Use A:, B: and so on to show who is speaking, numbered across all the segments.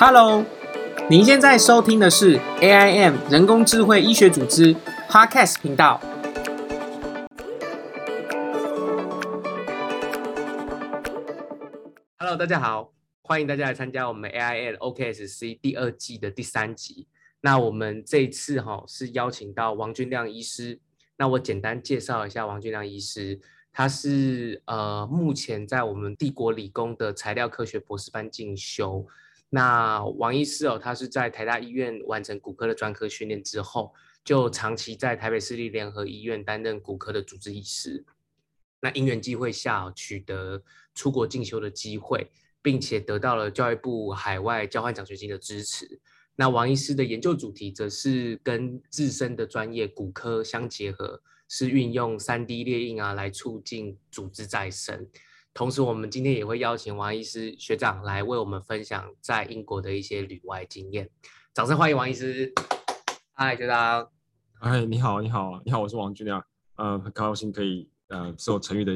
A: Hello，您现在收听的是 AIM 人工智慧医学组织 Podcast 频道。Hello，大家好，欢迎大家来参加我们 AIM OKSC 第二季的第三集。那我们这一次哈是邀请到王俊亮医师。那我简单介绍一下王俊亮医师，他是呃目前在我们帝国理工的材料科学博士班进修。那王医师哦，他是在台大医院完成骨科的专科训练之后，就长期在台北市立联合医院担任骨科的主治医师。那因缘机会下，取得出国进修的机会，并且得到了教育部海外交换奖学金的支持。那王医师的研究主题则是跟自身的专业骨科相结合，是运用三 D 列印啊来促进组织再生。同时，我们今天也会邀请王医师学长来为我们分享在英国的一些旅外经验。掌声欢迎王医师！嗨，学长！
B: 嗨，你好，你好，你好，我是王俊亮。呃，很高兴可以呃受陈宇的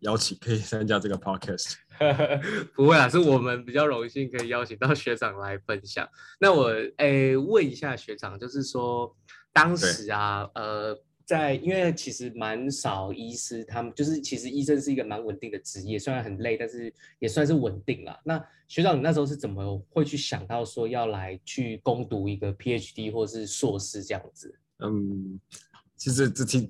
B: 邀请，可以 参加这个 podcast。
A: 不会啊，是我们比较荣幸可以邀请到学长来分享。那我诶问一下学长，就是说当时啊，呃。在，因为其实蛮少医师，他们就是其实医生是一个蛮稳定的职业，虽然很累，但是也算是稳定了。那学长，你那时候是怎么会去想到说要来去攻读一个 PhD 或是硕士这样子？
B: 嗯，其实这题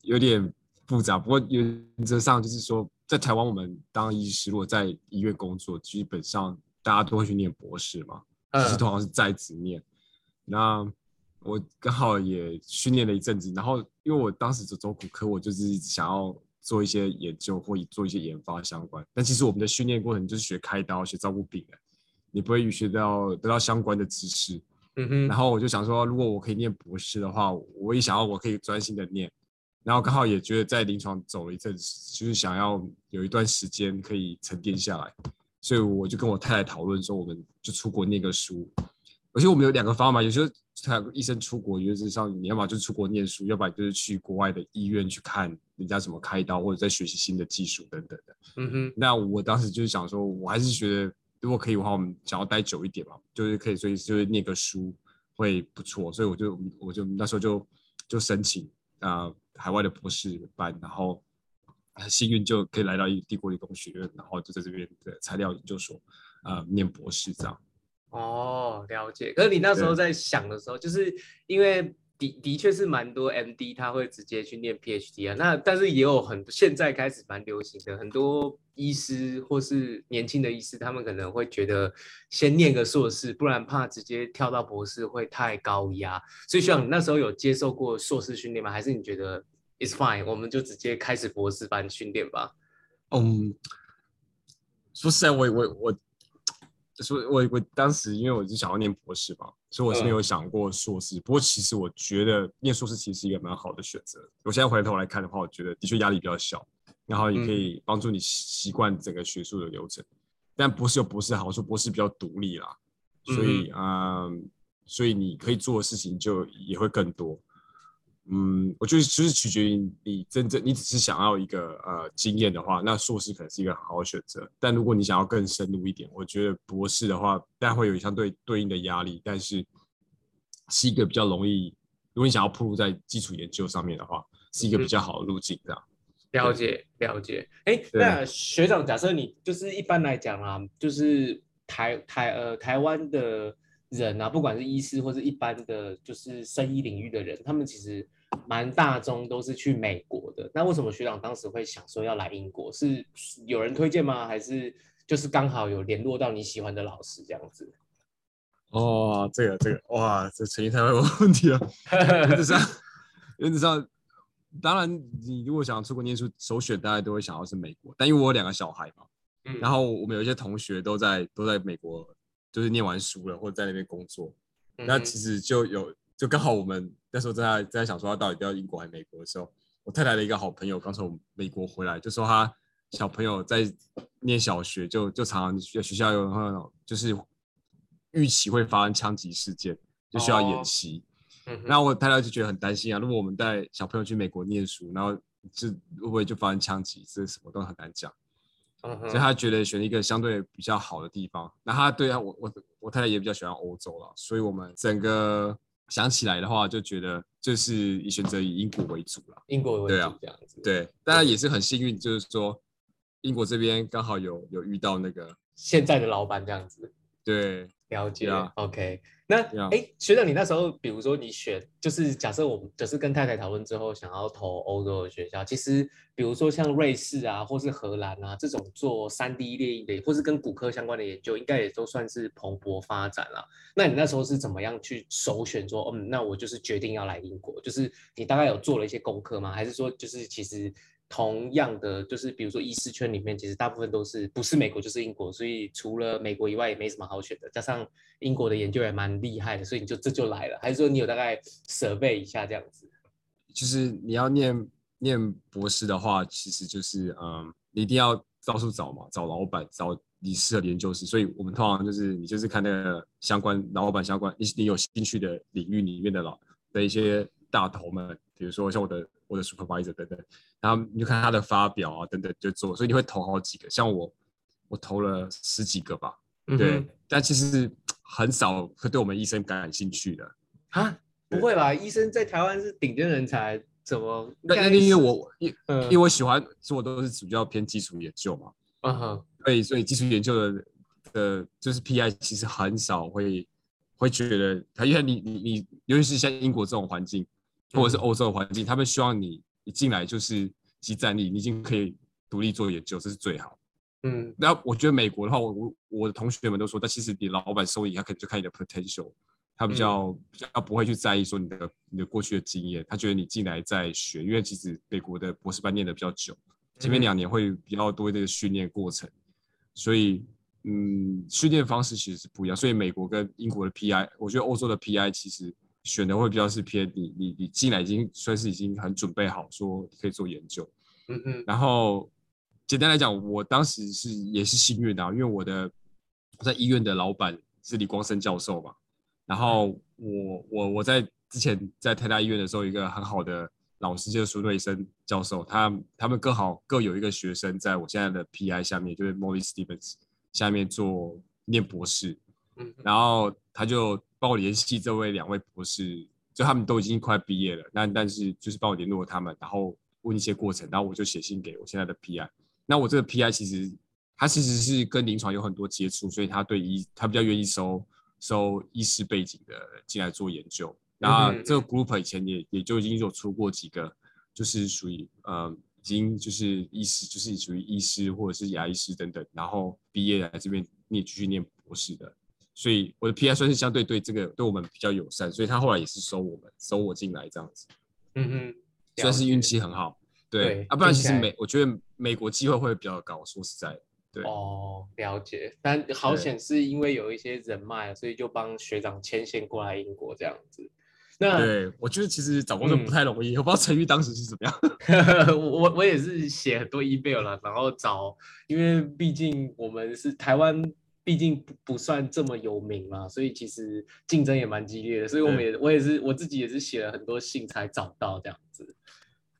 B: 有点复杂，不过原则上就是说，在台湾我们当医师，如果在医院工作，基本上大家都会去念博士嘛，其实通常是在职念。那我刚好也训练了一阵子，然后因为我当时走走骨科，我就是想要做一些研究或做一些研发相关。但其实我们的训练过程就是学开刀、学照顾病人，你不会学到得到相关的知识。嗯哼。然后我就想说，如果我可以念博士的话，我也想要我可以专心的念。然后刚好也觉得在临床走了一阵子，就是想要有一段时间可以沉淀下来，所以我就跟我太太讨论说，我们就出国念个书。而且我们有两个方法，有时候他医生出国，原则上你要么就是出国念书，要不然就是去国外的医院去看人家怎么开刀，或者在学习新的技术等等的。嗯哼。那我当时就是想说，我还是觉得如果可以的话，我们想要待久一点嘛，就是可以，所以就是念个书会不错，所以我就我就那时候就就申请啊海外的博士班，然后很幸运就可以来到帝国理工学院，然后就在这边的材料研究所啊念博士这样。
A: 哦，了解。可是你那时候在想的时候，就是因为的的确是蛮多 MD 他会直接去念 PhD 啊。那但是也有很现在开始蛮流行的，很多医师或是年轻的医师，他们可能会觉得先念个硕士，不然怕直接跳到博士会太高压。所以，像你那时候有接受过硕士训练吗？还是你觉得 It's fine，我们就直接开始博士班训练吧？
B: 嗯，说实在，我我我。所以，我我当时因为我是想要念博士嘛，所以我是没有想过硕士。不过，其实我觉得念硕士其实是一个蛮好的选择。我现在回头来看的话，我觉得的确压力比较小，然后也可以帮助你习惯整个学术的流程。但博士有博士好处，博士比较独立啦，所以嗯，所以你可以做的事情就也会更多。嗯，我觉得就是取决于你真正，你只是想要一个呃经验的话，那硕士可能是一个很好的选择。但如果你想要更深入一点，我觉得博士的话，当然会有相对对应的压力，但是是一个比较容易。如果你想要铺路在基础研究上面的话，是一个比较好的路径，这样。
A: 了解了解。哎，那学长，假设你就是一般来讲啊，就是台台呃台湾的人啊，不管是医师或是一般的就是生医领域的人，他们其实。蛮大宗都是去美国的，那为什么学长当时会想说要来英国？是有人推荐吗？还是就是刚好有联络到你喜欢的老师这样子？
B: 哦，这个这个哇，这陈毅太会问问题了。原则上，原则上，当然你如果想出国念书，首选大家都会想要是美国。但因为我有两个小孩嘛，然后我们有一些同学都在都在美国，就是念完书了或者在那边工作，那其实就有。就刚好我们那时候在在想说他到底要英国还是美国的时候，我太太的一个好朋友刚从美国回来，就说他小朋友在念小学，就就常常学学校有那种就是预期会发生枪击事件，就需要演习。然后我太太就觉得很担心啊，如果我们带小朋友去美国念书，然后就会不会就发生枪击，这什么都很难讲。所以他觉得选一个相对比较好的地方。那他对啊，我我我太太也比较喜欢欧洲了，所以我们整个想起来的话，就觉得就是以选择以英国为主了。
A: 英国为主这样子。
B: 对，当然也是很幸运，就是说英国这边刚好有有遇到那个
A: 现在的老板这样子。
B: 对
A: 了解、
B: 对啊
A: o k 那哎，学长，你那时候比如说你选，就是假设我们就是跟太太讨论之后，想要投欧洲的学校，其实比如说像瑞士啊，或是荷兰啊这种做三 D 列印的，或是跟骨科相关的研究，应该也都算是蓬勃发展了。那你那时候是怎么样去首选说，嗯，那我就是决定要来英国？就是你大概有做了一些功课吗？还是说就是其实同样的，就是比如说医师圈里面，其实大部分都是不是美国就是英国，所以除了美国以外也没什么好选的。加上英国的研究也蛮厉害的，所以你就这就来了。还是说你有大概 survey 一下这样子？
B: 就是你要念念博士的话，其实就是嗯，你一定要到处找嘛，找老板，找你适合的研究室。所以我们通常就是你就是看那个相关老板相关你你有兴趣的领域里面的老的一些大头们，比如说像我的我的 supervisor 等等，然后你就看他的发表啊等等就做，所以你会投好几个，像我我投了十几个吧，对，但其实很少会对我们医生感兴趣的。
A: 啊，不会吧？医生在台湾是顶尖人才，怎么？
B: 那那因为我因
A: 嗯
B: 因为我喜欢，所以我都是主要偏基础研究嘛，
A: 嗯哼，
B: 所以所以基础研究的的，就是 PI 其实很少会会觉得他，因为你你你，尤其是像英国这种环境，或者是
A: 嗯
B: 欧洲的环境，他们希望你一进来就是集战力，你已经可以独立做研究，这是最好。
A: 嗯。
B: 那我觉得美国的话，我我我的同学们都说，但其实你老板收益，他可能就看你的 potential，他比较、比较不会去在意说你的你的过去的经验，他觉得你进来在学，因为其实美国的博士班念的比较久，前面
A: 嗯。
B: 两年会比较多这个训练过程，所以嗯，训练方式其实是不一样，所以美国跟英国的 PI，我觉得欧洲的 PI 其实选的会比较是偏你你你进来已经算是已经很准备好，说可以做研究，
A: 嗯嗯，
B: 然后简单来讲，我当时是也是幸运的、啊，因为我的我在医院的老板是李光生教授嘛。然后我我我在之前在台大医院的时候，一个很好的老师就是苏瑞生教授，他他们刚好各有一个学生在我现在的 PI 下面，就是 Molly Stevens 下面做念博士，
A: 嗯
B: 然后他就帮我联系这位两位博士，就他们都已经快毕业了，但但是就是帮我联络他们，然后问一些过程，然后我就写信给我现在的 PI。那我这个 PI 其实他其实是跟临床有很多接触，所以他对医他比较愿意收收医师背景的进来做研究。那这个 group 以前也也就已经有出过几个，就是属于呃已经就是医师，就是属于医师或者是牙医师等等，然后毕业来这边念继续念博士的。所以我的 PI 算是相对对这个对我们比较友善，所以他后来也是收我们收我进来这样子，
A: 嗯哼，
B: 算是运气很好。
A: 对
B: 对，啊，不然其实美我觉得美国机会会比较高，说实在的。对
A: 哦，了解。但好险是因为有一些人脉，所以就帮学长牵线过来英国这样子。那
B: 对，我觉得其实找工作
A: 嗯
B: 不太容易，我不知道陈玉当时是怎么样。
A: 我我我也是写很多 email 了，然后找，因为毕竟我们是台湾，毕竟不不算这么有名嘛，所以其实竞争也蛮激烈的，所以我们也我也是我自己也是写了很多信才找到这样子。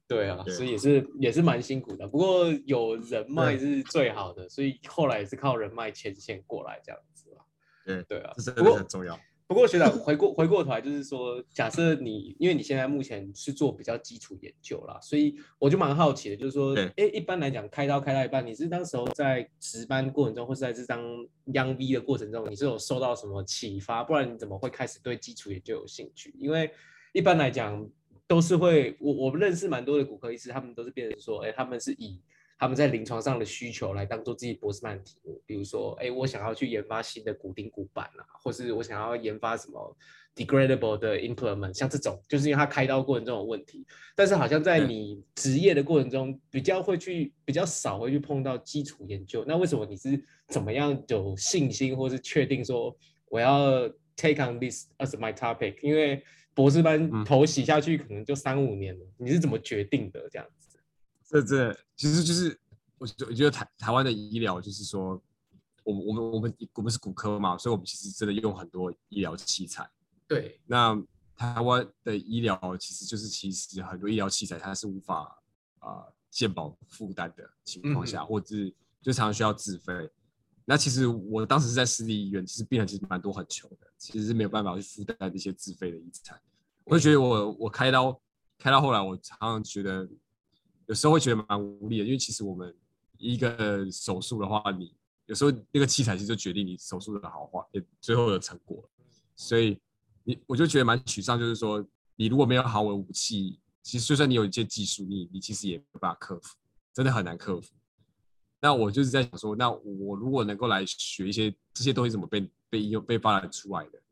A: 对啊，
B: 对
A: 所以也是也是蛮辛苦的，不过有人脉是最好的，所以后来也是靠人脉牵线过来这样子啦。
B: 对，
A: 对啊不过
B: 的很重要。
A: 不过学长回过回过头来，就是说，假设你因为你现在目前是做比较基础研究啦，所以我就蛮好奇的，就是说，
B: 对
A: 哎，一般来讲开刀开到一半，你是当时候在值班过程中，或是在这张央 V 的过程中，你是有受到什么启发？不然你怎么会开始对基础研究有兴趣？因为一般来讲都是会，我我们认识蛮多的骨科医师，他们都是变成说，哎，他们是以他们在临床上的需求来当做自己博士班的题目，比如说，哎，我想要去研发新的骨钉骨板啊，或是我想要研发什么 degradable 的 implement，像这种，就是因为他开刀过程中有问题，但是好像在你职业的过程中，比较会去比较少会去碰到基础研究。那为什么你是怎么样有信心，或是确定说我要 take on this as my topic？因为博士班
B: 嗯
A: 头洗下去可能就三五年了，你是怎么决定的？这样子？
B: 这这其实就是我觉我觉得台台湾的医疗就是说，我们我们我们我们是骨科嘛，所以我们其实真的用很多医疗器材。
A: 对，
B: 那台湾的医疗其实就是其实很多医疗器材它是无法啊、呃健保负担的情况下，
A: 嗯
B: 或者是就常常需要自费。那其实我当时是在私立医院，其实病人其实蛮多很穷的，其实是没有办法去负担这些自费的医材。我就觉得我我开刀开到后来，我常常觉得有时候会觉得蛮无力的，因为其实我们一个手术的话，你有时候那个器材其实就决定你手术的好坏，也最后的成果。所以你我就觉得蛮沮丧，就是说你如果没有好的武器，其实就算你有一些技术，你你其实也没办法克服，真的很难克服。那我就是在想说，那我如果能够来学一些这些东西怎么被被应用、被发展出来的，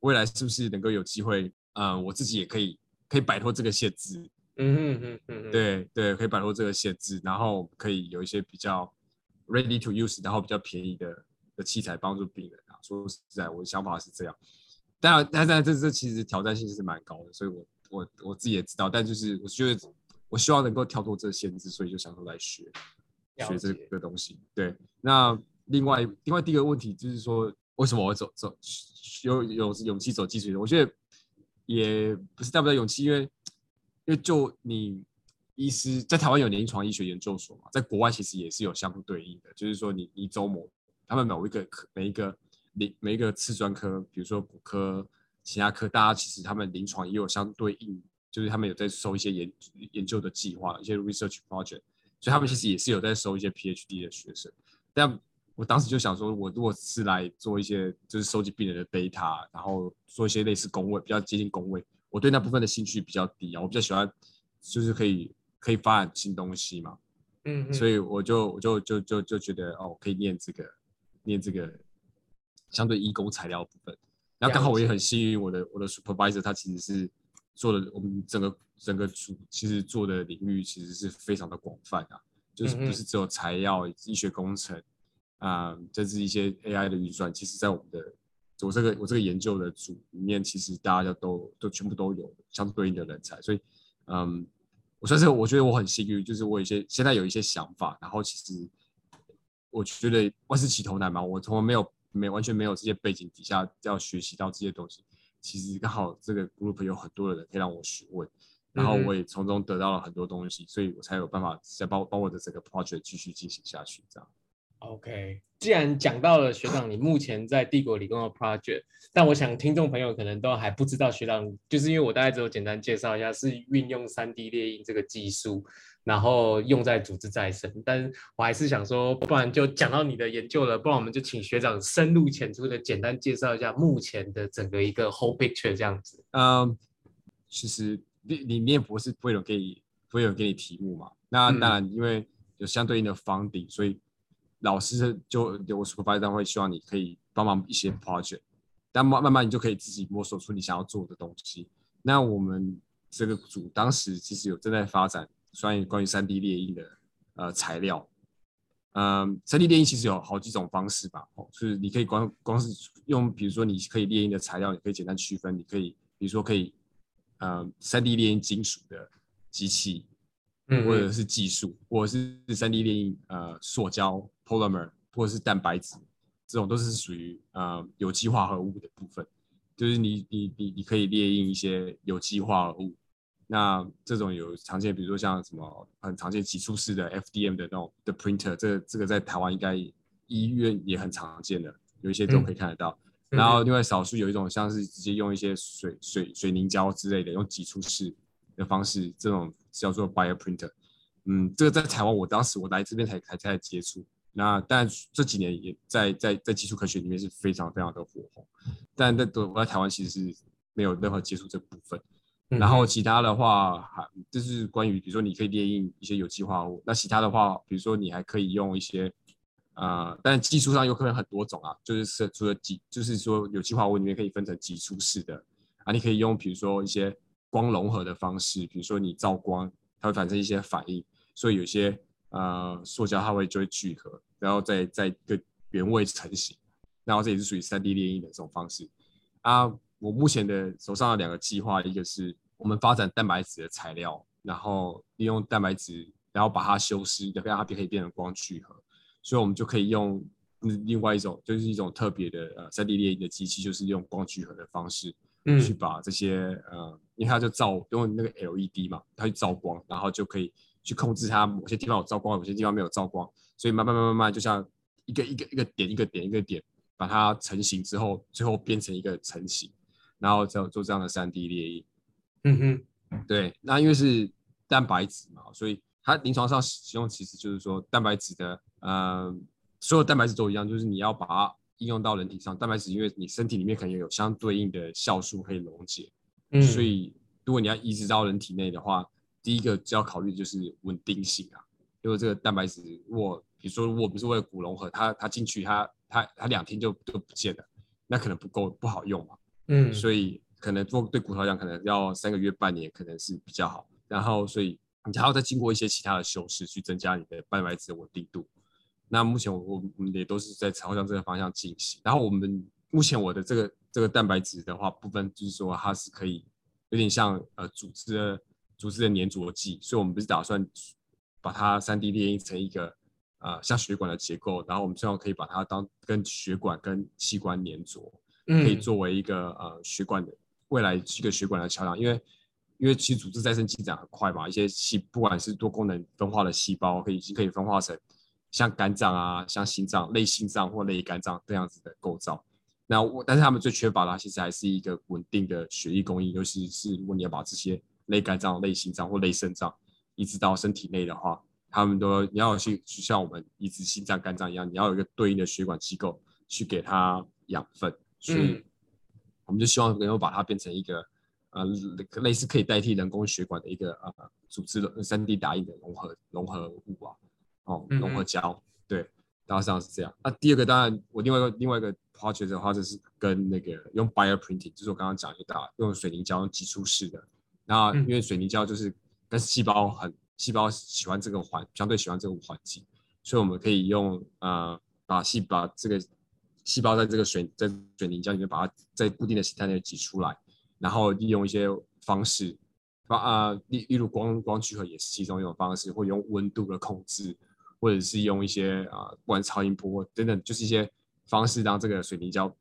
B: 未来是不是能够有机会？嗯，我自己也可以可以摆脱这个限制。
A: 嗯嗯嗯嗯，
B: 对对，可以摆脱这个限制，然后可以有一些比较 ready to use，然后比较便宜的的器材帮助病人啊。说实在，我的想法是这样。当然，但然，这这其实挑战性是蛮高的，所以我我我自己也知道。但就是我觉得，我希望能够跳脱这个限制，所以就想说来学。学这个东西，对。那另外，另外第一个问题就是说，为什么我走走有有勇气走技术？我觉得也不是大不带勇气，因为因为就你医师在台湾有临床医学研究所嘛，在国外其实也是有相对应的，就是说你你周某他们某一个科每一个临每一个次专科，比如说骨科、其他科，大家其实他们临床也有相对应，就是他们有在收一些研研究的计划，一些 research project。所以他们其实也是有在收一些 PhD 的学生，但我当时就想说，我如果是来做一些就是收集病人的 data，然后做一些类似工位，比较接近工位，我对那部分的兴趣比较低啊，我比较喜欢就是可以可以发展新东西嘛，
A: 嗯，
B: 所以我就我就就就就觉得哦，可以念这个念这个相对医工材料部分，然后刚好我也很幸运，我的我的 supervisor 他其实是。做的我们整个整个组其实做的领域其实是非常的广泛啊，就是不是只有材料、医学工程啊，这是一些 AI 的运算。其实，在我们的我这个我这个研究的组里面，其实大家都都全部都有相对应的人才。所以，嗯，我算是我觉得我很幸运，就是我有一些现在有一些想法，然后其实我觉得万事起头难嘛，我从来没有没完全没有这些背景底下要学习到这些东西。其实刚好这个 group 有很多的人可以让我询问，然后我也从中得到了很多东西，所以我才有办法再帮帮我的这个 project 继续进行下去。这样。
A: OK，既然讲到了学长，你目前在帝国理工的 project，但我想听众朋友可能都还不知道学长，就是因为我大概只有简单介绍一下，是运用 3D 列印这个技术。然后用在组织再生，但是我还是想说，不然就讲到你的研究了，不然我们就请学长深入浅出的简单介绍一下目前的整个一个 whole picture 这样子。
B: 嗯，其实里里面不是不会有给你不会有给你题目嘛？那当然，因为有相对应的 funding，所以老师就有 supervisor 会希望你可以帮忙一些 project，但慢慢慢你就可以自己摸索出你想要做的东西。那我们这个组当时其实有正在发展。关于关于三 D 列印的呃材料，嗯，三 D 列印其实有好几种方式吧，哦，就是你可以光光是用，比如说你可以列印的材料，你可以简单区分，你可以比如说可以，呃，三 D 列印金属的机器，嗯，或者是技术，或者是三 D 列印呃塑胶 polymer 或者是蛋白质，这种都是属于呃有机化合物的部分，就是你你你你可以列印一些有机化合物。那这种有常见，比如说像什么很常见挤出式的 FDM 的那种的 printer，这这个在台湾应该医院也很常见的，有一些都可以看得到。然后另外少数有一种像是直接用一些水水水凝胶之类的，用挤出式的方式，这种叫做 bio printer。嗯，这个在台湾我当时我来这边才才才接触。那但这几年也在在在基础科学里面是非常非常的火红，但在我在台湾其实是没有任何接触这部分。然后其他的话，还就是关于，比如说你可以列印一些有机化合物。那其他的话，比如说你还可以用一些，呃，但技术上有可能很多种啊，就是除了几，就是说有机化合物里面可以分成几出式的啊，你可以用比如说一些光融合的方式，比如说你照光，它会产生一些反应，所以有些呃塑胶它会就会聚合，然后再在一个原位成型，然后这也是属于三 D 列印的这种方式。啊。我目前的手上的两个计划，一个是我们发展蛋白质的材料，然后利用蛋白质，然后把它修饰，让它可以变成光聚合，所以我们就可以用另外一种，就是一种特别的呃三 D 列印的机器，就是用光聚合的方式，嗯，去把这些呃，因为它就照用那个 LED 嘛，它去照光，然后就可以去控制它某些地方有照光，某些地方没有照光，所以慢慢慢慢慢，就像一个一个一个点一个点一个点把它成型之后，最后变成一个成型，然后再做这样的三 D 列印。
A: 嗯哼，
B: 对，那因为是蛋白质嘛，所以它临床上使用其实就是说蛋白质的，呃，所有蛋白质都一样，就是你要把它应用到人体上。蛋白质因为你身体里面可能有相对应的酵素可以溶解，
A: 嗯，
B: 所以如果你要移植到人体内的话，第一个就要考虑就是稳定性啊。因为这个蛋白质，如果比如说如果不是为了骨融合，它它进去它它它两天就就不见了，那可能不够不好用嘛。
A: 嗯，
B: 所以可能做对骨头来讲，可能要三个月、半年，可能是比较好。然后，所以你还要再经过一些其他的修饰，去增加你的蛋白质的稳定度。那目前我我们也都是在朝向这个方向进行。然后我们目前我的这个这个蛋白质的话部分，就是说它是可以有点像呃组织的组织的粘着剂，所以我们不是打算把它三 D 列印成一个呃像血管的结构，然后我们最后可以把它当跟血管跟器官粘着。可以作为一个呃血管的未来一个血管的桥梁，因为因为其实组织再生进展很快嘛，一些细不管是多功能分化的细胞，可以已经可以分化成像肝脏啊、像心脏、类心脏或类肝脏这样子的构造。那我但是他们最缺乏的其实还是一个稳定的血液供应，尤其是如果你要把这些类肝脏、类心脏或类肾脏移植到身体内的话，他们都你要去去像我们移植心脏、肝脏一样，你要有一个对应的血管机构去给它养分。所以我们就希望能够把它变成一个呃类似可以代替人工血管的一个呃组织的三 D 打印的融合融合物啊，哦融合胶，对，大致上是这样。那第二个当然我另外一个另外一个 project 的话，就是跟那个用 bio printing，就是我刚刚讲一大用水凝胶用挤出式的。那因为水凝胶就是跟细胞很细胞喜欢这个环相对喜欢这个环境，所以我们可以用呃把细把这个。细胞在这个水在水凝胶里面，把它在固定的形态内挤出来，然后利用一些方式，啊啊，例例如光光聚合也是其中一种方式，或用温度的控制，或者是用一些啊，不管超音波等等，就是一些方式，让这个水凝胶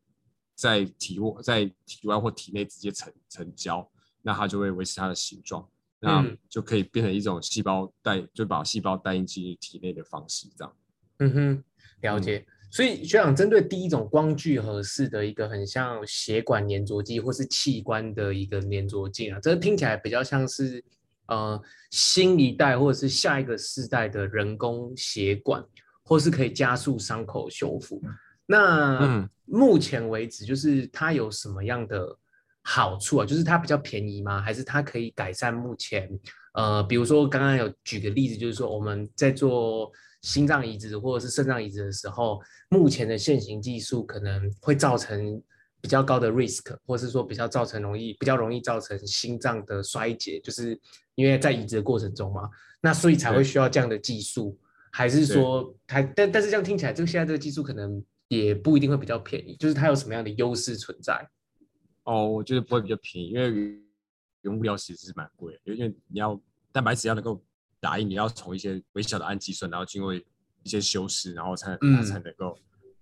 B: 在体外在体外或体内直接成成胶，那它就会维持它的形状，那就可以变成一种细胞带，就把细胞带进去体内的方式，这样。
A: 嗯哼，了解。所以学长针对第一种光聚合式的一个很像血管粘着剂或是器官的一个粘着剂啊，这个听起来比较像是呃新一代或者是下一个世代的人工血管，或是可以加速伤口修复。那目前为止，就是它有什么样的好处啊？就是它比较便宜吗？还是它可以改善目前呃，比如说刚刚有举个例子，就是说我们在做。心脏移植或者是肾脏移植的时候，目前的现行技术可能会造成比较高的 risk，或是说比较造成容易比较容易造成心脏的衰竭，就是因为在移植的过程中嘛，那所以才会需要这样的技术，还是说它但但是这样听起来，这个现在这个技术可能也不一定会比较便宜，就是它有什么样的优势存在？
B: 哦，我觉得不会比较便宜，因为原物料其实是蛮贵，因为你要蛋白质要能够。打印你要从一些微小的氨基酸，然后经过一些修饰，然后才才能够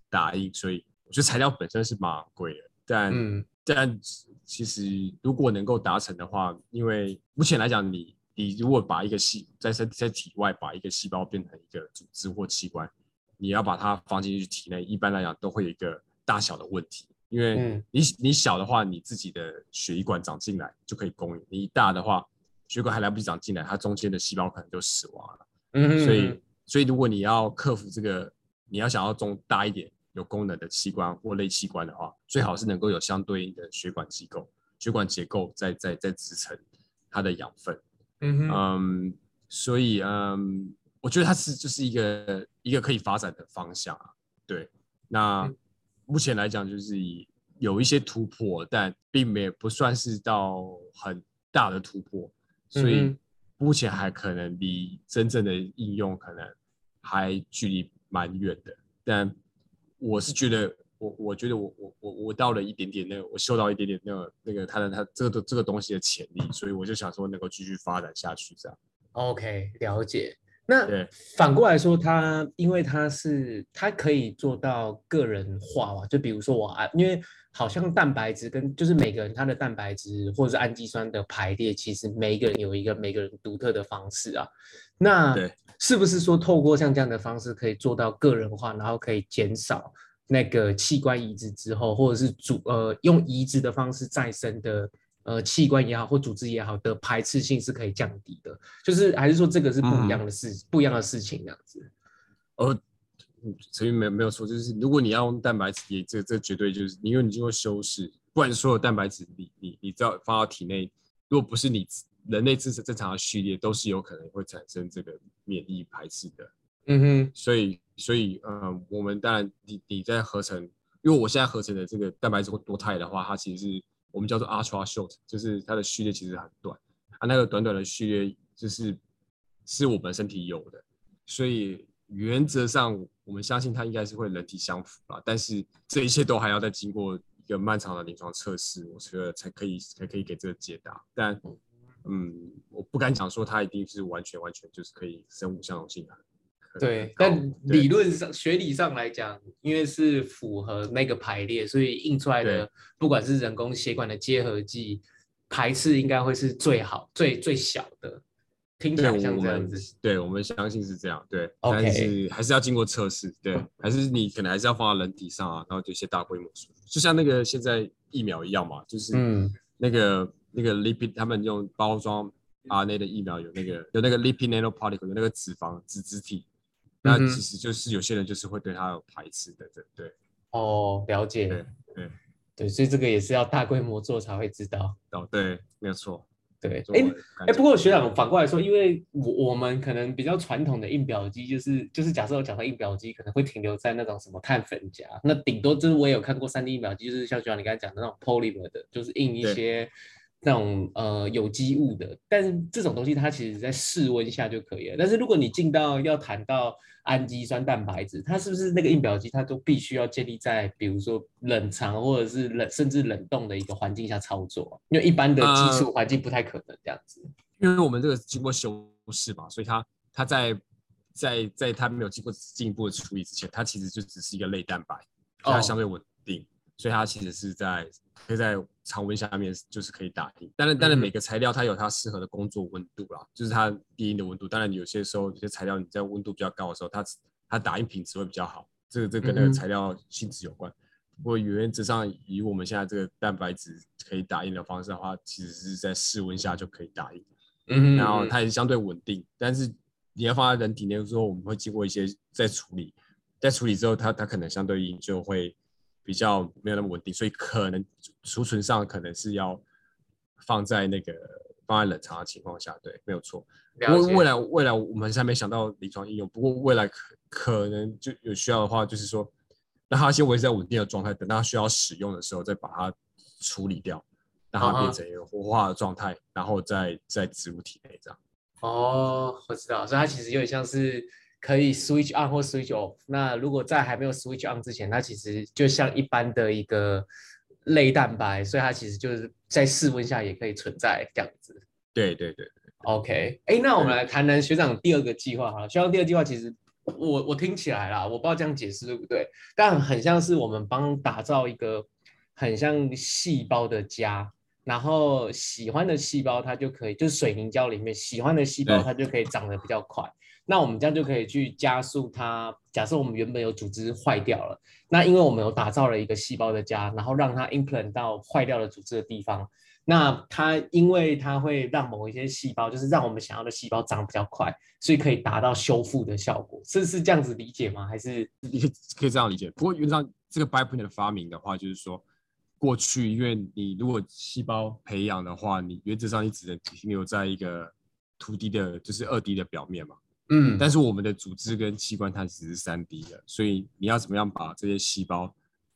B: 打印。所以我觉得材料本身是蛮贵的，但但其实如果能够达成的话，因为目前来讲，你你如果把一个细在身在体外把一个细胞变成一个组织或器官，你要把它放进去体内，一般来讲都会有一个大小的问题。因为你你小的话，你自己的血液管长进来就可以供应；你大的话，血管还来不及长进来，它中间的细胞可能就死亡了。嗯，所以所以如果你要克服这个，你要想要中大一点有功能的器官或类器官的话，最好是能够有相对应的血管机构、血管结构在在在支撑它的养分。嗯嗯，所以嗯，我觉得它是就是一个一个可以发展的方向啊。对，那目前来讲就是以有一些突破，但并没不算是到很大的突破。所以目前还可能离真正的应用可能还距离蛮远的，但我是觉得我我觉得我我我我到了一点点那个我嗅到一点点那个那个它的它这个这个东西的潜力，所以我就想说能够继续发展下去这样。
A: OK，了解。那
B: 对
A: 反过来说，它因为它是它可以做到个人化嘛，就比如说我啊，因为好像蛋白质跟就是每个人他的蛋白质或者是氨基酸的排列，其实每一个人有一个每个人独特的方式啊。那
B: 对
A: 是不是说透过像这样的方式可以做到个人化，然后可以减少那个器官移植之后，或者是组呃用移植的方式再生的呃器官也好或组织也好的排斥性是可以降低的？就是还是说这个是不一样的事，不一样的事情这样子？
B: 哦，嗯陈云没有没有错，就是如果你要用蛋白质，也这这绝对就是因为你经过修饰，不然所有蛋白质你你你只要放到体内，如果不是你人类正正常的序列，都是有可能会产生这个免疫排斥的。
A: 嗯哼，
B: 所以所以呃，我们当然你你在合成，因为我现在合成的这个蛋白质或多肽的话，它其实是我们叫做 ultra short，就是它的序列其实很短，它那个短短的序列就是是我们身体有的，所以原则上我们相信它应该是会人体相符啦，但是这一切都还要再经过一个漫长的临床测试，我觉得才可以才可以给这个解答，但嗯，我不敢讲说它一定是完全完全就是可以生物相容性很很
A: 对，但理论上、学理上来讲，因为是符合那个排列，所以印出来的不管是人工血管的结合剂，排斥应该会是最好、最最小的。听起，来像这样子。
B: 对我们相信是这样，对但是还是要经过测试，对，还是你可能还是要放到人体上啊，然后就一些大规模数，就像那个现在疫苗一样嘛，就是
A: 嗯
B: 那个、那个 lipid，他们用包装 RNA 的疫苗有那个有那个 lipid nanoparticle，有那个脂肪脂质体，那其实就是有些人就是会对它有排斥的，对对
A: 哦，了解。
B: 对对，
A: 对，所以这个也是要大规模做才会知道。
B: 哦对，没有错。
A: 对，哎哎，不过学长反过来说，因为我我们可能比较传统的印表机，就是就是假设我讲到印表机，可能会停留在那种什么碳粉夹，那顶多就是我也有看过三 D 印表机，就是像学长你刚才讲的那种 polymer 的，就是印一些那种呃有机物的，但是这种东西它其实在室温下就可以了。但是如果你进到要谈到氨基酸蛋白质，它是不是那个印表机它都必须要建立在比如说冷藏或者是冷甚至冷冻的一个环境下操作？因为一般的基础环境不太可能这样子。
B: 因为我们这个经过修饰嘛，所以它它在在在它没有经过进一步的处理之前，它其实就只是一个类蛋白，它
A: 哦
B: 相对稳定，所以它其实是在可以在常温下面就是可以打印。当然，当然
A: 嗯
B: 每个材料它有它适合的工作温度啦，就是它低音的温度。当然，有些时候有些材料你在温度比较高的时候，它它打印品质会比较好，这个这跟那个材料性质有关。不过原则上，以我们现在这个蛋白质可以打印的方式的话，其实是在室温下就可以打印。
A: 嗯
B: 然后它也是相对稳定，但是你要放在人体内的时候，我们会经过一些再处理，在处理之后，它它可能相对应就会比较没有那么稳定，所以可能储存上可能是要放在那个放在冷藏的情况下，对，没有错。未未来未来我们还没想到临床应用，不过未来可可能就有需要的话，就是说让它先维持在稳定的状态，等到需要使用的时候再把它处理掉，让它变成一个活化的状态，然后再再植入体内这样。
A: 哦，我知道，所以它其实有点像是可以 switch on 或 switch off。那如果在还没有 switch on 之前，它其实就像一般的一个类蛋白，所以它其实就是在室温下也可以存在这样子。
B: 对对对
A: ，OK，哎，那我们来谈谈学长第二个计划哈。学长第二个计划其实我我听起来啦，我不知道这样解释对不对，但很像是我们帮打造一个很像细胞的家，然后喜欢的细胞它就可以，就是水凝胶里面喜欢的细胞它就可以长得比较快。那我们这样就可以去加速它。假设我们原本有组织坏掉了，那因为我们有打造了一个细胞的家，然后让它 implant 到坏掉的组织的地方，那它因为它会让某一些细胞，就是让我们想要的细胞长比较快，所以可以达到修复的效果。是是这样子理解吗？还是
B: 可以这样理解。不过原则上，这个 byprint 的发明的话，就是说，过去因为你如果细胞培养的话，你原则上你只能停留在一个 two D 的，就是二 D 的表面嘛。
A: 嗯
B: 但是我们的组织跟器官它只是三 D 的，所以你要怎么样把这些细胞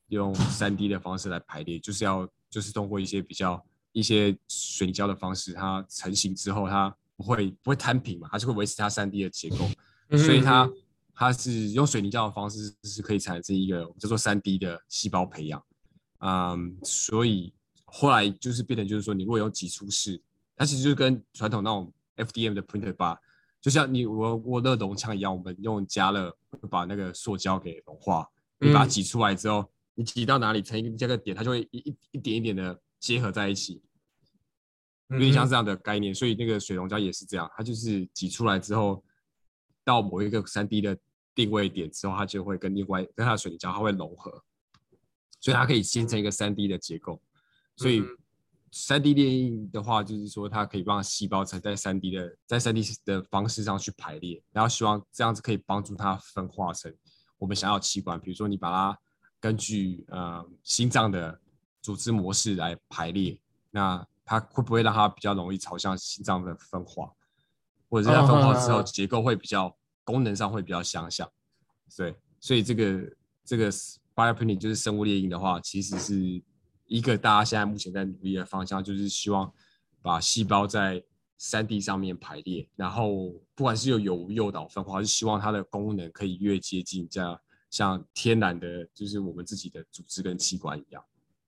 B: 用三 D 的方式来排列，就是要就是通过一些比较一些水泥胶的方式，它成型之后它不会不会摊平嘛，它就会维持它三 D 的结构。所以它它是用水泥胶的方式是可以产生一个叫做三 D 的细胞培养，嗯，所以后来就是变成就是说，你如果用挤出式，它其实就跟传统那种 FDM 的 printer 把就像你我我热熔枪一样，我们用加热会把那个塑胶给融化，你把它
A: 嗯
B: 挤出来之后，你挤到哪里成一个这个点，它就会一一一点一点的结合在一起，有点像
A: 嗯
B: 这样的概念。所以那个水溶胶也是这样，它就是挤出来之后，到某一个三 D 的定位点之后，它就会跟另外跟它的水凝胶它会融合，所以它可以形成一个三 D 的结构。所以
A: 嗯
B: 三 D 列印的话，就是说它可以让细胞在三 D 的在三 D 的方式上去排列，然后希望这样子可以帮助它分化成我们想要器官。比如说你把它根据呃心脏的组织模式来排列，那它会不会让它比较容易朝向心脏的分化，或者是它分化之后结构会比较功能上会比较相像？对，所以这个这个 bioprinting 就是生物列印的话，其实是一个大家现在目前在努力的方向，就是希望把细胞在三 D 上面排列，然后不管是有有无诱导分化，还是希望它的功能可以越接近这样像天然的，就是我们自己的组织跟器官一样。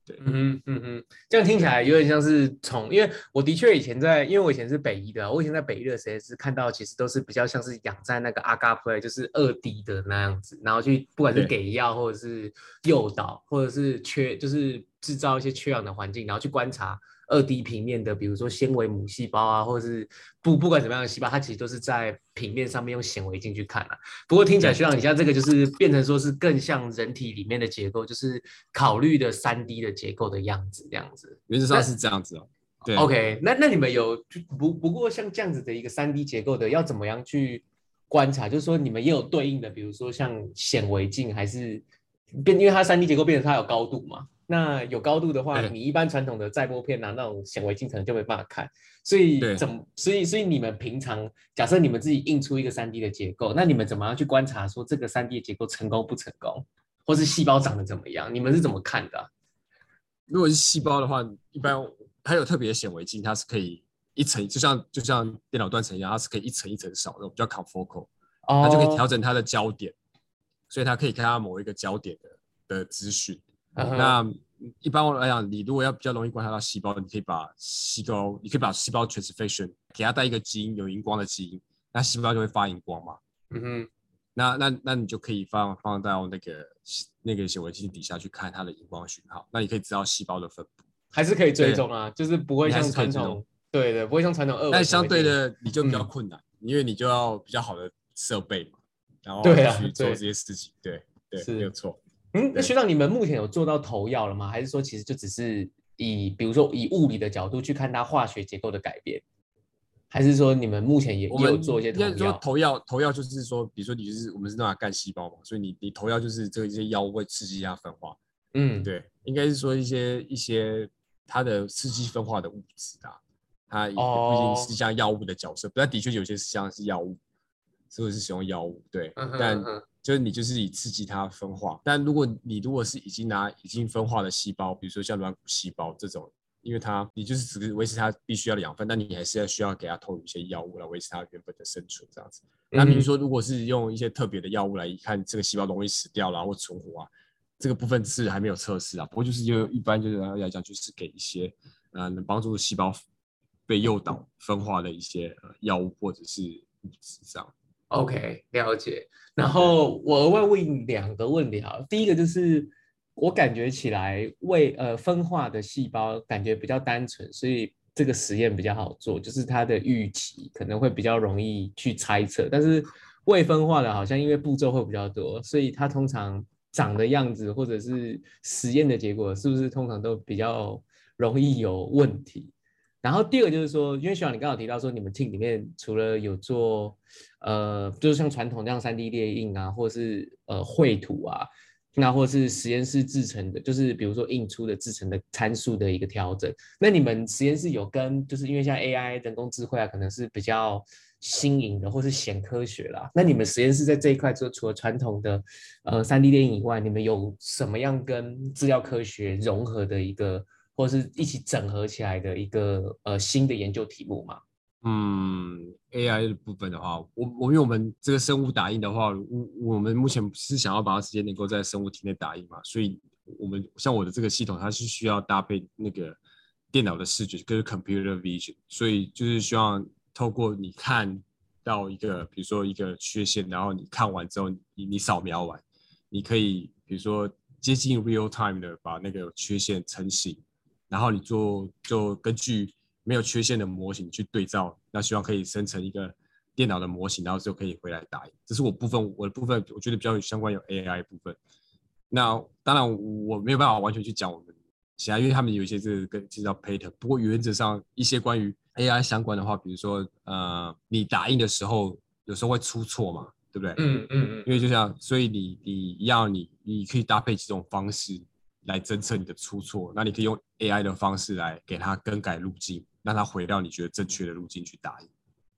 A: 对嗯嗯嗯哼，这样听起来有点像是从，因为我的确以前在，因为我以前是北医的，我以前在北医的实验室看到，其实都是比较像是养在那个 agar play，就是二 D 的那样子，然后去不管是给药或者是诱导，或者是缺，就是制造一些缺氧的环境，然后去观察二 D 平面的，比如说纤维母细胞啊，或者是不不管什么样的细胞，它其实都是在平面上面用显微镜去看啊。不过听起来，
B: 对
A: 学长，你像这个就是变成说是更像人体里面的结构，就是考虑的三 D 的结构的样子，这样子。
B: 原则上是这样子哦。对
A: OK，那那你们有就不不过像这样子的一个三 D 结构的，要怎么样去观察？就是说你们也有对应的，比如说像显微镜，还是变，因为它三 D 结构变成它有高度嘛。那有高度的话，你一般传统的载玻片啊，那种显微镜可能就没办法看。所以
B: 对
A: 怎么？所以所以你们平常假设你们自己印出一个三 D 的结构，那你们怎么样去观察说这个三 D 的结构成功不成功，或是细胞长得怎么样？你们是怎么看的啊、
B: 如果是细胞的话，一般它有特别的显微镜，它是可以一层，就像就像电脑断层一样，它是可以一层一层扫的，比较 confocal，
A: 哦，
B: 它就可以调整它的焦点，所以它可以看到某一个焦点的的资讯。
A: 嗯
B: 那一般来讲，你如果要比较容易观察到细胞，你可以把细胞，你可以把细胞 transfection 给它带一个基因，有荧光的基因，那细胞就会发荧光嘛。
A: 嗯哼，
B: 那那那你就可以放放到那个那个显微镜底下去看它的荧光讯号，那你可以知道细胞的分布。
A: 还是可以追踪啊，就是不会像传统，对的，不会像传统二。
B: 但相对的，你就比较
A: 嗯
B: 困难，因为你就要比较好的设备嘛，然后去做这些事情。对对，
A: 是
B: 没有错。
A: 嗯，那学长，你们目前有做到投药了吗？还是说其实就只是以比如说以物理的角度去看它化学结构的改变？还是说你们目前也有做一些投药？
B: 投药，投药就是说，比如说你就是我们是用来干细胞嘛，所以你你投药就是这一些药物会刺激它分化。
A: 嗯，
B: 对，应该是说一些一些它的刺激分化的物质啊，它也不一
A: 哦
B: 定是像药物的角色，但的确有些是像是药物，所以是使用药物，对，
A: 嗯哼
B: 但
A: 嗯哼
B: 就是你就是以刺激它分化。但如果你如果是已经拿已经分化的细胞，比如说像软骨细胞这种，因为它你就是只是维持它必须要的养分，但你还是要需要给它投入一些药物来维持它原本的生存这样子。那比如
A: 嗯
B: 说，如果是用一些特别的药物来看这个细胞容易死掉啦或存活啊，这个部分是还没有测试啊。不过就是就一般就是来讲，就是给一些呃能帮助细胞被诱导分化的一些呃药物或者是物质这样。
A: OK，了解。然后我额外问你两个问题啊，第一个就是我感觉起来未呃分化的细胞感觉比较单纯，所以这个实验比较好做，就是它的预期可能会比较容易去猜测。但是未分化的好像因为步骤会比较多，所以它通常长的样子或者是实验的结果，是不是通常都比较容易有问题？然后第二个就是说，因为学长你刚好提到说，你们 team 里面除了有做呃，就是像传统这样三 D 列印啊，或者是呃绘图啊，那或是实验室制成的，就是比如说印出的制成的参数的一个调整。那你们实验室有跟，就是因为像 AI 人工智慧啊，可能是比较新颖的，或是显科学啦。那你们实验室在这一块，就除了传统的呃三 D 列印以外，你们有什么样跟资料科学融合的一个？或是一起整合起来的一个呃新的研究题目嘛？
B: 嗯，AI 的部分的话，我我因为我们这个生物打印的话，我我们目前是想要把它直接能够在生物体内打印嘛，所以我们像我的这个系统，它是需要搭配那个电脑的视觉，就是 computer vision，所以就是希望透过你看到一个，比如说一个缺陷，然后你看完之后，你你扫描完，你可以比如说接近 real time 的把那个缺陷成型，然后你做就根据没有缺陷的模型去对照，那希望可以生成一个电脑的模型，然后就可以回来打印。这是我部分我的部分，我觉得比较有相关有 AI 部分。那当然我没有办法完全去讲我们其他，因为他们有一些这个跟介绍 pattern。不过原则上一些关于 AI 相关的话，比如说呃，你打印的时候有时候会出错嘛，对不对？
A: 嗯嗯嗯。
B: 因为就像，所以你你要你你可以搭配几种方式来侦测你的出错。那你可以用 AI 的方式来给它更改路径，让它回到你觉得正确的路径去打印。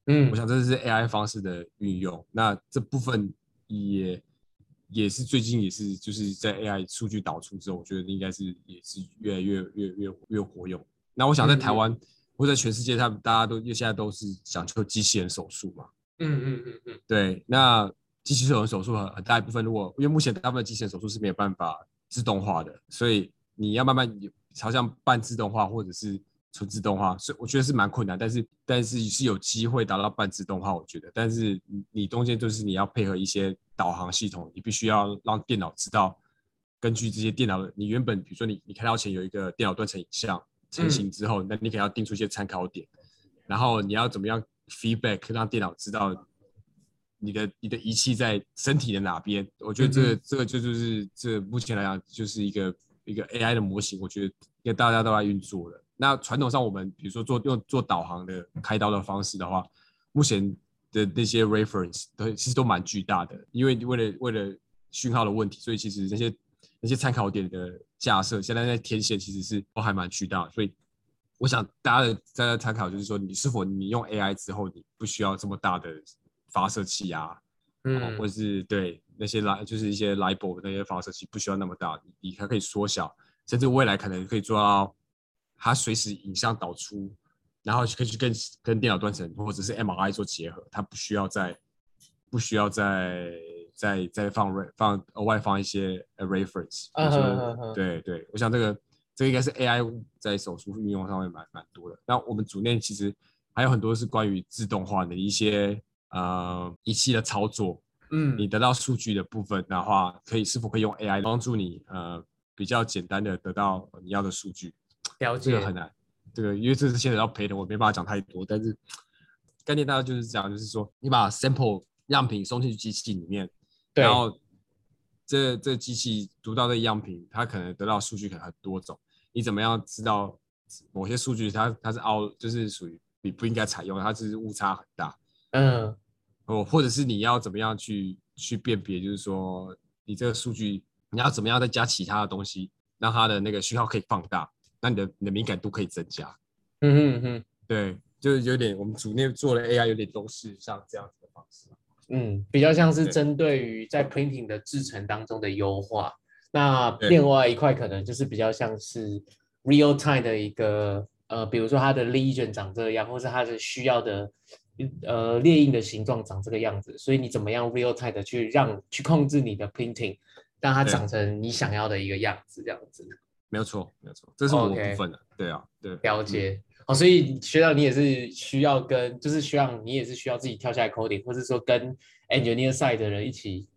A: 嗯，
B: 我想这是 AI 方式的运用。那这部分也。也是最近也是就是在 AI 数据导出之后，我觉得应该是也是越来越越越越活用。那我想在台湾或者全世界，他们大家都现在都是讲究机器人手术嘛。
A: 嗯嗯嗯嗯。
B: 对，那机器人手术很很大一部分，如果因为目前大部分机器人手术是没有办法自动化的，所以你要慢慢朝向半自动化或者是。纯自动化，所以我觉得是蛮困难，但是但是是有机会达到半自动化，我觉得。但是你你中间就是你要配合一些导航系统，你必须要让电脑知道，根据这些电脑的，你原本比如说你你开刀前有一个电脑断层影像成型之后，那你可能要定出一些参考点，然后你要怎么样 feedback 让电脑知道你的你的仪器在身体的哪边？我觉得这个这个就就是这目前来讲就是一个一个 AI 的模型，我觉得应该大家都在运作的。那传统上，我们比如说做用做导航的开刀的方式的话，目前的那些 reference 都其实都蛮巨大的，因为为了为了讯号的问题，所以其实那些那些参考点的架设，现在在天线其实是都还蛮巨大。所以我想大家的大家参考就是说，你是否你用 AI 之后，你不需要这么大的发射器啊，
A: 嗯，
B: 或者是对那些来就是一些 LIBO 那些发射器不需要那么大，你还可以缩小，甚至未来可能可以做到。它随时影像导出，然后可以去跟跟电脑断层或者是 MRI 做结合，它不需要再不需要再再再放放额外放一些 reference。对对，我想这个这个应该是 AI 在手术运用上面蛮蛮多的。那我们组内其实还有很多是关于自动化的一些呃仪器的操作。
A: 嗯，
B: 你得到数据的部分的话，可以是否可以用 AI 帮助你呃比较简单的得到你要的数据？
A: 了解，
B: 这个很难，这个因为这是现在要赔的，我没办法讲太多。但是概念大概就是这样，就是说你把 sample 样品送进去机器里面，然后这这机器读到的样品，它可能得到数据可能很多种。你怎么样知道某些数据它它是凹，就是属于你不应该采用，它只是误差很大。
A: 嗯，
B: 哦，或者是你要怎么样去去辨别，就是说你这个数据你要怎么样再加其他的东西，让它的那个讯号可以放大。那你的你的敏感度可以增加，
A: 嗯嗯嗯，
B: 对，就是有点我们组内做的 AI 有点都是像这样子的方式，
A: 嗯，比较像是针对于在 printing 的制程当中的优化。那另外一块可能就是比较像是 real time 的一个，呃，比如说它的 legion 长这样，或是它的需要的呃列印的形状长这个样子，所以你怎么样 real time 的去让去控制你的 printing，让它长成你想要的一个样子，这样子。
B: 没有错，没有错，这是我部分的，对啊，对，
A: 了解。哦，所以学长你也是需要跟，就是需要你也是需要自己跳下来 coding，或者说跟 engineer side 的人一起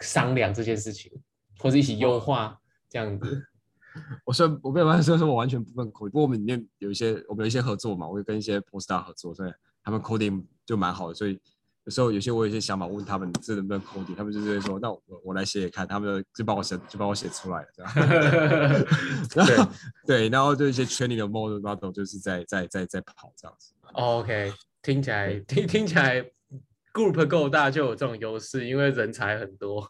A: 商量这件事情，或者一起优化这样子。
B: 我说我没有办法说说我完全不分 coding，不过我们里面有一些我们有一些合作嘛，我会跟一些 post 合作，所以他们 coding 就蛮好的，所以。有时候有些我有些想法问他们这能不能 coding，他们就会说那我我来写写看，他们就帮我写就帮我写出来了这样。对 对，然后就一些 training 的 model 就是在在在在跑这样子。
A: OK，听起来听听起来 group 够大就有这种优势，因为人才很多。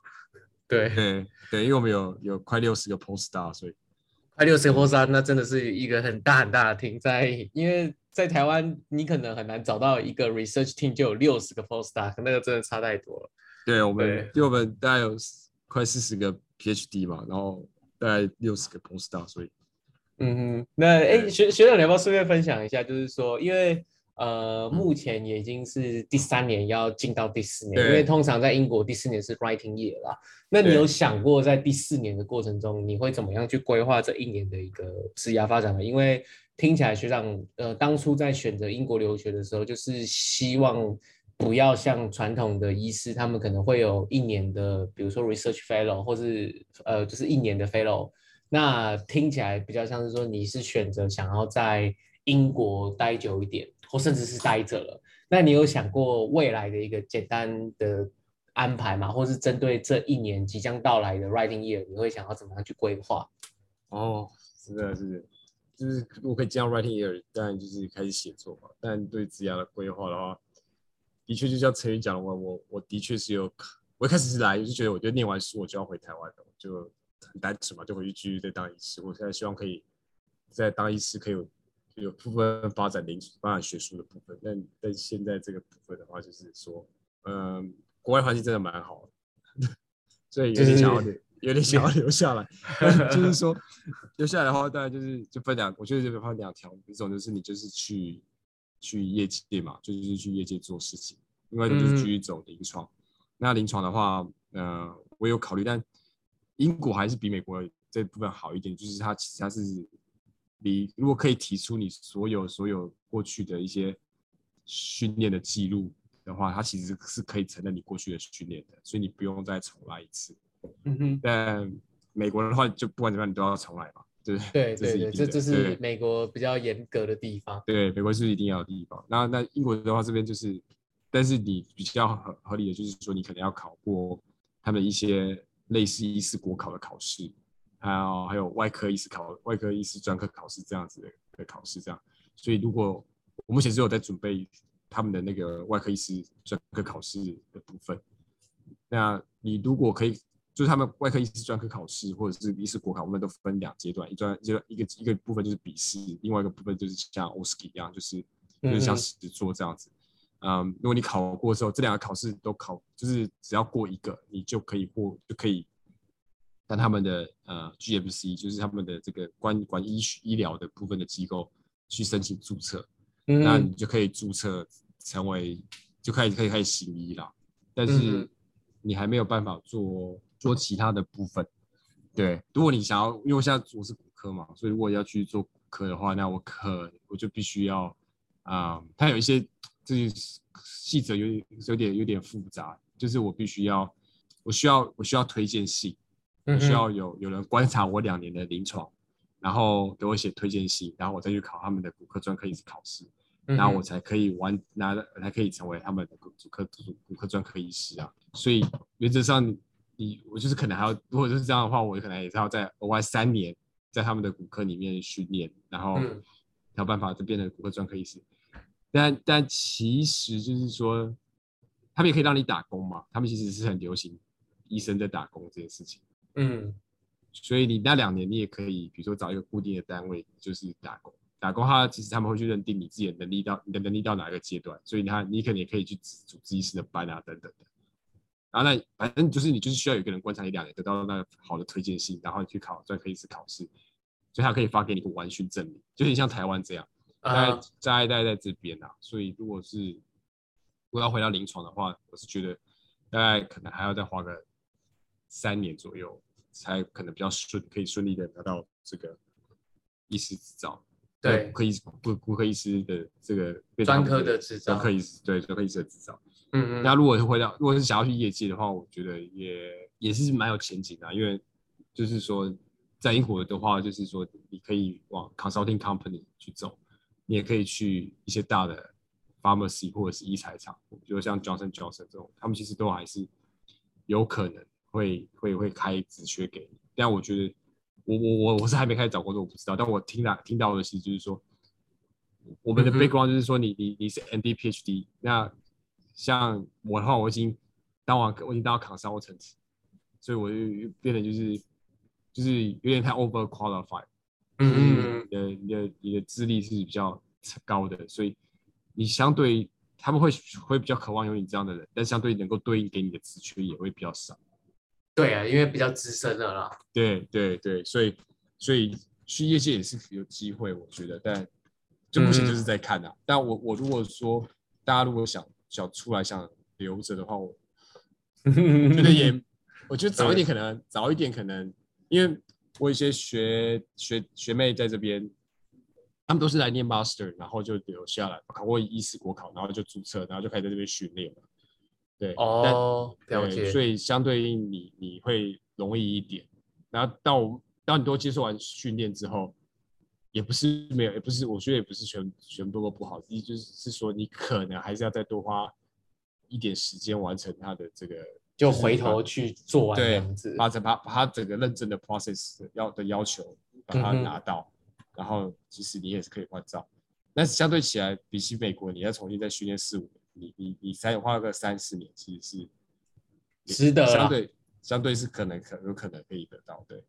A: 对
B: 对对，因为我们有有快六十个 post star，所以
A: 快六十个 post star 那真的是一个很大很大的 team 在，因为。在台湾，你可能很难找到一个 research team 就有六十个 postdoc，那个真的差太多了。
B: 对我们，因为我们大概有快四十个 PhD 嘛，然后大概六十个 postdoc，所以，
A: 嗯哼，那哎，学学长，你要不要顺便分享一下？就是说，因为呃，目前也已经是第三年要进到第四年，因为通常在英国第四年是 writing year 啦。那你有想过在第四年的过程中，你会怎么样去规划这一年的一个职业发展呢？因为听起来学长，呃，当初在选择英国留学的时候，就是希望不要像传统的医师，他们可能会有一年的，比如说 research fellow，或是呃，就是一年的 fellow。那听起来比较像是说，你是选择想要在英国待久一点，或甚至是待着了。那你有想过未来的一个简单的安排吗？或是针对这一年即将到来的 writing year，你会想要怎么样去规划？
B: 哦，是的，是的，就是我可以进入 writing year，当然就是开始写作嘛。但对职涯的规划的话，的确就像陈宇讲的，我我我的确是有，我一开始是来就觉得，我觉得念完书我就要回台湾的，就很单纯嘛，就回去继续再当医师。我现在希望可以在当医师可以有部分发展临发展学术的部分。但但现在这个部分的话，就是说，嗯，国外环境真的蛮好的，所以有点想要留，有点想要留下来。就是说留下来的话，当然就是就分两，我觉得就分两条，一种就是你就是去。去业界嘛，就是去业界做事情。另外就是继续走临床。那临床的话，呃，我有考虑，但英国还是比美国这部分好一点。就是它其实它是你如果可以提出你所有所有过去的一些训练的记录的话，它其实是可以承认你过去的训练的，所以你不用再重来一次。
A: 嗯哼。
B: 但美国的话，就不管怎么样，你都要重来嘛。对不
A: 对对对对，这这
B: 是
A: 美国比较严格的地方。
B: 对，美国是一定要的地方。那那英国的话，这边就是，但是你比较合合理的就是说，你可能要考过他们一些类似一次国考的考试，还有还有外科医师考外科医师专科考试这样子的的考试这样。所以如果我目前只有在准备他们的那个外科医师专科考试的部分，那你如果可以。就是他们外科医师专科考试或者是医师国考，我们都分两阶段，一段阶段一个一个部分就是笔试，另外一个部分就是像 OSCE 一样，就是就是像实做这样子。嗯，如果你考过之后，这两个考试都考，就是只要过一个，你就可以过，就可以跟他们的呃 GMC，就是他们的这个关管医医疗的部分的机构去申请注册，那你就可以注册成为，就可以可以开始行医了。但是你还没有办法做。做其他的部分，对。如果你想要，因为我现在我是骨科嘛，所以如果要去做骨科的话，那我可我就必须要啊，它有一些这些细则有有点有点复杂，就是我必须要，我需要我需要推荐信，我需要有有人观察我两年的临床，然后给我写推荐信，然后我再去考他们的骨科专科医师考试，然后我才可以完拿才可以成为他们的骨科骨科专科医师啊。所以原则上。你我就是可能还要，如果是这样的话，我可能也是要在额外三年在他们的骨科里面训练，然后才有办法就变成骨科专科医师。但但其实就是说，他们也可以让你打工嘛，他们其实是很流行医生在打工这件事情。
A: 嗯，
B: 所以你那两年你也可以，比如说找一个固定的单位就是打工，打工他其实他们会去认定你自己的能力到你的能力到哪一个阶段，所以你看你可能也可以去组织医师的班啊等等的。然后那反正就是你就是需要有一个人观察你两年，得到那个好的推荐信，然后你去考专科医师考试，所以他可以发给你个完训证明，就很像台湾这样，在在在在这边啊。所以如果是如果要回到临床的话，我是觉得大概可能还要再花个三年左右，才可能比较顺，可以顺利的拿到这个医师执照。
A: 对，
B: 骨科医师不骨科医师的这个
A: 专科的执照，
B: 专科医师对专科医师的执照。
A: 嗯嗯，
B: 那如果是回到，如果是想要去业界的话，我觉得也也是蛮有前景的，因为就是说在英国的话，就是说你可以往 consulting company 去走，你也可以去一些大的 pharmacy 或者是医材厂，比如像 Johnson Johnson 这种，他们其实都还是有可能会会会开职缺给你。但我觉得我我我我是还没开始找工作，我不知道。但我听到听到的是，就是说我们的 background 就是说你你你是 ND PhD 那。像我的话，我已经当完，我已经当到扛商务层次，所以我就变得就是就是有点太 over qualified，
A: 嗯，
B: 你的你的你的资历是比较高的，所以你相对他们会会比较渴望有你这样的人，但相对能够对应给你的职缺也会比较少。
A: 对啊，因为比较资深的啦。
B: 对对对，所以所以去业界也是有机会，我觉得，但就目前就是在看啊。但我我如果说大家如果想。想出来想留着的话，我 觉得也，我觉得早一点可能早一点可能，因为我有些学学学妹在这边，他们都是来念 master，然后就留下来考过一次国考，然后就注册，然后就开始在这边训练了。对，
A: 哦，了解。
B: 对所以相对应你你会容易一点。然后到当你都接受完训练之后，也不是没有，也不是我觉得也不是全全部都不好，意思就是是说你可能还是要再多花一点时间完成它的这个，
A: 就回头去做完这
B: 对
A: 样子。
B: 把整把把它整个认证的 process 要的要求把它拿到，然后其实你也是可以换照。但是相对起来，比起美国，你要重新再训练四五年，你你你才花个三四年，其实是
A: 值得啦
B: 相对相对是可能可有可能可以得到，对。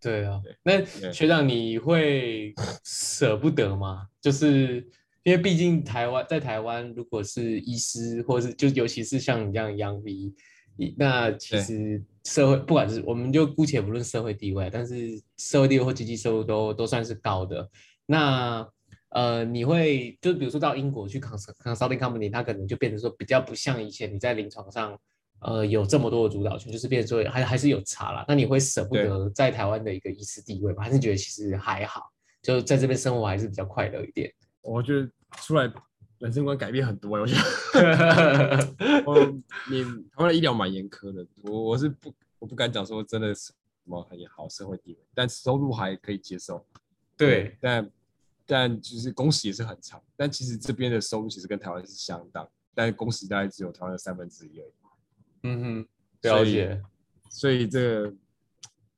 A: 对啊
B: 对，
A: 那
B: 对
A: 学长你会舍不得吗？就是因为毕竟台湾在台湾，如果是医师，或是就尤其是像你这样 Young V，那其
B: 对
A: 实社会不管是我们就姑且不论社会地位，但是社会地位或经济收入都都算是高的。那呃，你会就比如说到英国去 cons consulting company，它可能就变成说比较不像以前你在临床上。呃，有这么多的主导权，就是变成说还还是有差啦。那你会舍不得在台湾的一个医师地位吗？还是觉得其实还好，就在这边生活还是比较快乐一点？
B: 我觉得出来人生观改变很多欸，我觉得 我你台湾的医疗蛮严苛的，我我是不我不敢讲说真的是什么很好社会地位，但收入还可以接受。
A: 对，
B: 但但就是工时也是很长，但其实这边的收入其实跟台湾是相当，但工时大概只有台湾的三分之一而已。
A: 嗯哼，
B: 所以
A: 了解。
B: 所以这个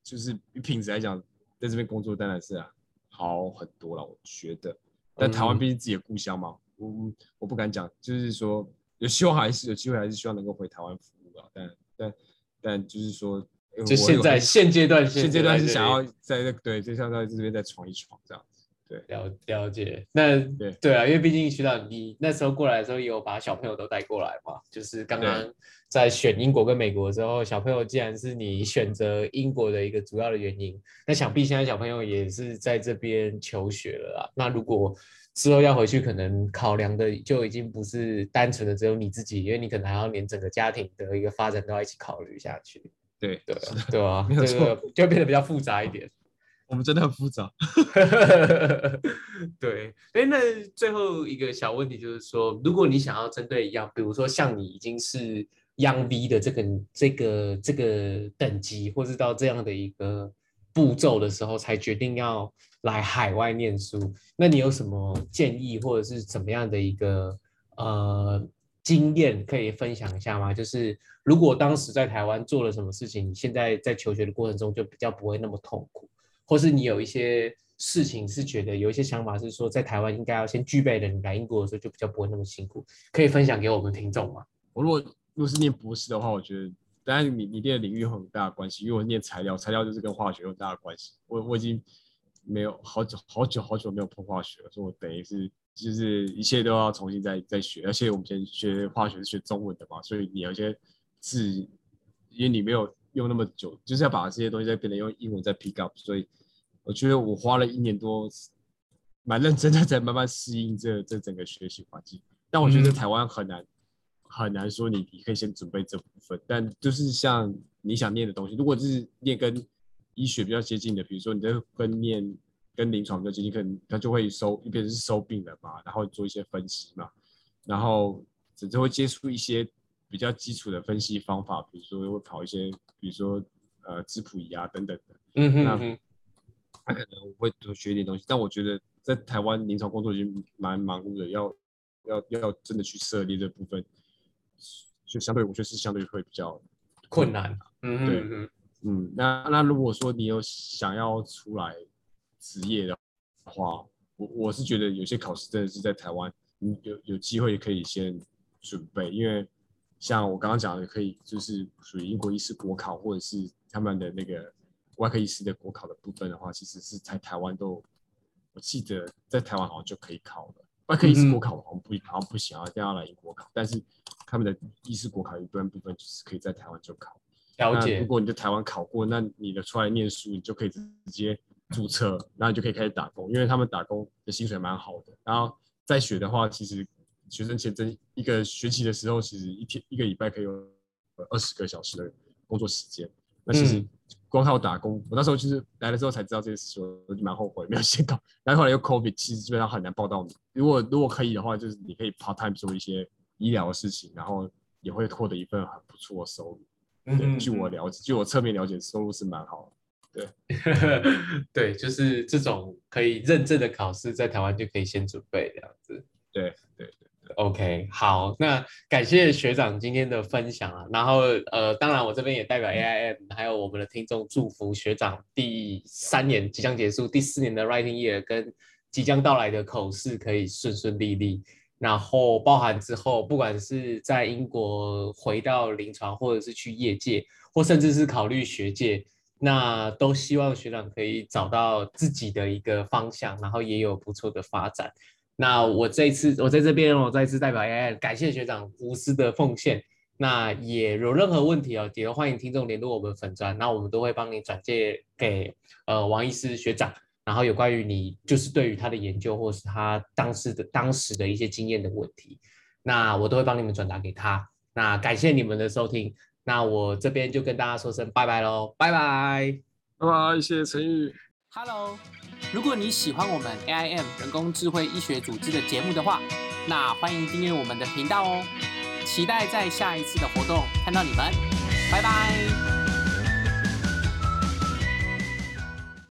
B: 就是以品质来讲，在这边工作当然是、啊、好很多了，我觉得。但台湾
A: 嗯
B: 毕竟自己的故乡嘛，我我不敢讲，就是说有希望还是有机会，还是希望能够回台湾服务啊。但但但就是说，呃
A: 就现在现阶段
B: 现阶段是想要
A: 在
B: 在这对，就想在这边再闯一闯这样子。
A: 这里了了解。那
B: 对
A: 对啊，因为毕竟学长你那时候过来的时候也有把小朋友都带过来嘛，就是刚刚在选英国跟美国之后，小朋友既然是你选择英国的一个主要的原因，那想必现在小朋友也是在这边求学了啦。那如果之后要回去，可能考量的就已经不是单纯的只有你自己，因为你可能还要连整个家庭的一个发展都要一起考虑下去。
B: 对
A: 对啊，对啊，
B: 没有
A: 这个就变得比较复杂一点。
B: 我们真的很复杂。
A: 对，哎，那最后一个小问题就是说，如果你想要针对一样，比如说像你已经是 Young V 的这个这个这个等级，或是到这样的一个步骤的时候，才决定要来海外念书，那你有什么建议，或者是怎么样的一个呃经验可以分享一下吗？就是如果当时在台湾做了什么事情，你现在在求学的过程中就比较不会那么痛苦。或是你有一些事情是觉得有一些想法是说在台湾应该要先具备的，你来英国的时候就比较不会那么辛苦，可以分享给我们听众吗？
B: 我如果如果是念博士的话，我觉得当然你你念的领域有很大的关系，因为我念材料，材料就是跟化学有很大的关系。我我已经没有好久好久好久没有碰化学了，所以我等于是就是一切都要重新再再学，而且我们以前学化学是学中文的嘛，所以你有些字，因为你没有用那么久，就是要把这些东西再变得用英文再 pick up，所以我觉得我花了一年多，蛮认真的在慢慢适应这这整个学习环境。但我觉得台湾很难、很难说你你可以先准备这部分，但就是像你想念的东西，如果是念跟医学比较接近的，比如说你在跟念跟临床比较接近，可能他就会收一边是收病人嘛，然后做一些分析嘛，然后只是会接触一些比较基础的分析方法，比如说会跑一些，比如说呃质谱仪啊等等的。那
A: 嗯哼哼，
B: 他可能会多学一点东西，但我觉得在台湾临床工作已经蛮忙碌的，要要要真的去设立这部分，就相对我觉得是相对会比较
A: 困难。嗯哼
B: 对
A: 嗯，
B: 嗯，那那如果说你有想要出来职业的话，我我是觉得有些考试真的是在台湾，你有有机会可以先准备，因为像我刚刚讲的，可以就是属于英国医师国考或者是他们的那个外科医师的国考的部分的话，其实是在台湾都，我记得在台湾好像就可以考了。外科医师国考好像不好像不行啊，一定要来英国考，但是他们的医师国考有一部分部分就是可以在台湾就考。
A: 了解
B: 如。果你在台湾考过，那你的出来念书，你就可以直接注册，然后你就可以开始打工，因为他们打工的薪水蛮好的。然后在学的话，其实学生签证一个学期的时候，其实一天一个礼拜可以有二十个小时的工作时间。那其实
A: 嗯
B: 光靠打工，我那时候就是来了之后才知道这些事情，我就蛮后悔没有先搞。然后后来又 COVID，其实基本上很难报到。如果如果可以的话，就是你可以 part time 做一些医疗的事情，然后也会获得一份很不错的收入。嗯，据我了解，据我侧面了解，收入是蛮好的。对，
A: 对，就是这种可以认证的考试，在台湾就可以先准备这样子。
B: 对对对
A: ，OK，好，那感谢学长今天的分享啊。然后呃，当然我这边也代表 AIM 还有我们的听众祝福学长第三年即将结束，第四年的 Writing Year 跟即将到来的口试可以顺顺利利。然后包含之后，不管是在英国回到临床，或者是去业界，或甚至是考虑学界。那都希望学长可以找到自己的一个方向，然后也有不错的发展。那我这一次，我在这边，我再一次代表 AI 感谢学长无私的奉献。那也有任何问题哦，也欢迎听众联络我们粉专，那我们都会帮你转介给呃王医师学长。然后有关于你就是对于他的研究，或是他当时的当时的一些经验的问题，那我都会帮你们转达给他。那感谢你们的收听。那我这边就跟大家说声拜拜喽，拜拜，
B: 拜拜，谢谢陈宇。
C: Hello，如果你喜欢我们 AIM 人工智慧医学组织的节目的话，那欢迎订阅我们的频道哦。期待在下一次的活动看到你们，拜拜。